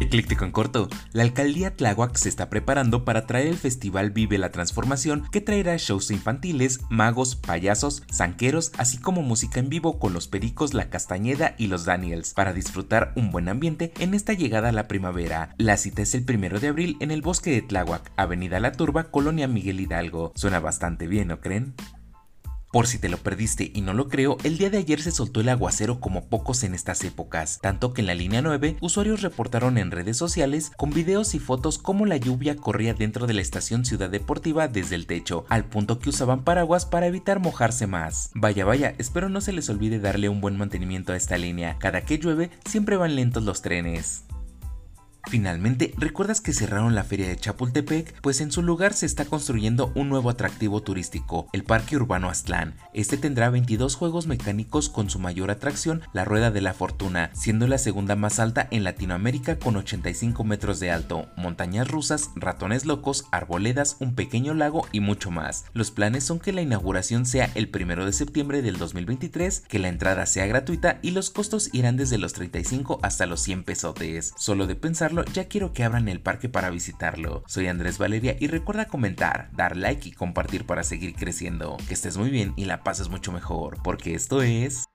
Ecléctico en corto, la alcaldía Tláhuac se está preparando para traer el festival Vive la Transformación que traerá shows infantiles, magos, payasos, zanqueros, así como música en vivo con los Pericos, la Castañeda y los Daniels para disfrutar un buen ambiente en esta llegada a la primavera. La cita es el primero de abril en el bosque de Tláhuac, Avenida La Turba, Colonia Miguel Hidalgo. Suena bastante bien, ¿no creen? Por si te lo perdiste y no lo creo, el día de ayer se soltó el aguacero como pocos en estas épocas, tanto que en la línea 9 usuarios reportaron en redes sociales con videos y fotos cómo la lluvia corría dentro de la estación Ciudad Deportiva desde el techo, al punto que usaban paraguas para evitar mojarse más. Vaya vaya, espero no se les olvide darle un buen mantenimiento a esta línea, cada que llueve siempre van lentos los trenes. Finalmente, ¿recuerdas que cerraron la feria de Chapultepec? Pues en su lugar se está construyendo un nuevo atractivo turístico, el Parque Urbano Aztlán. Este tendrá 22 juegos mecánicos con su mayor atracción, la Rueda de la Fortuna, siendo la segunda más alta en Latinoamérica con 85 metros de alto, montañas rusas, ratones locos, arboledas, un pequeño lago y mucho más. Los planes son que la inauguración sea el 1 de septiembre del 2023, que la entrada sea gratuita y los costos irán desde los 35 hasta los 100 pesotes. Solo de pensar ya quiero que abran el parque para visitarlo. Soy Andrés Valeria y recuerda comentar, dar like y compartir para seguir creciendo. Que estés muy bien y la pases mucho mejor, porque esto es...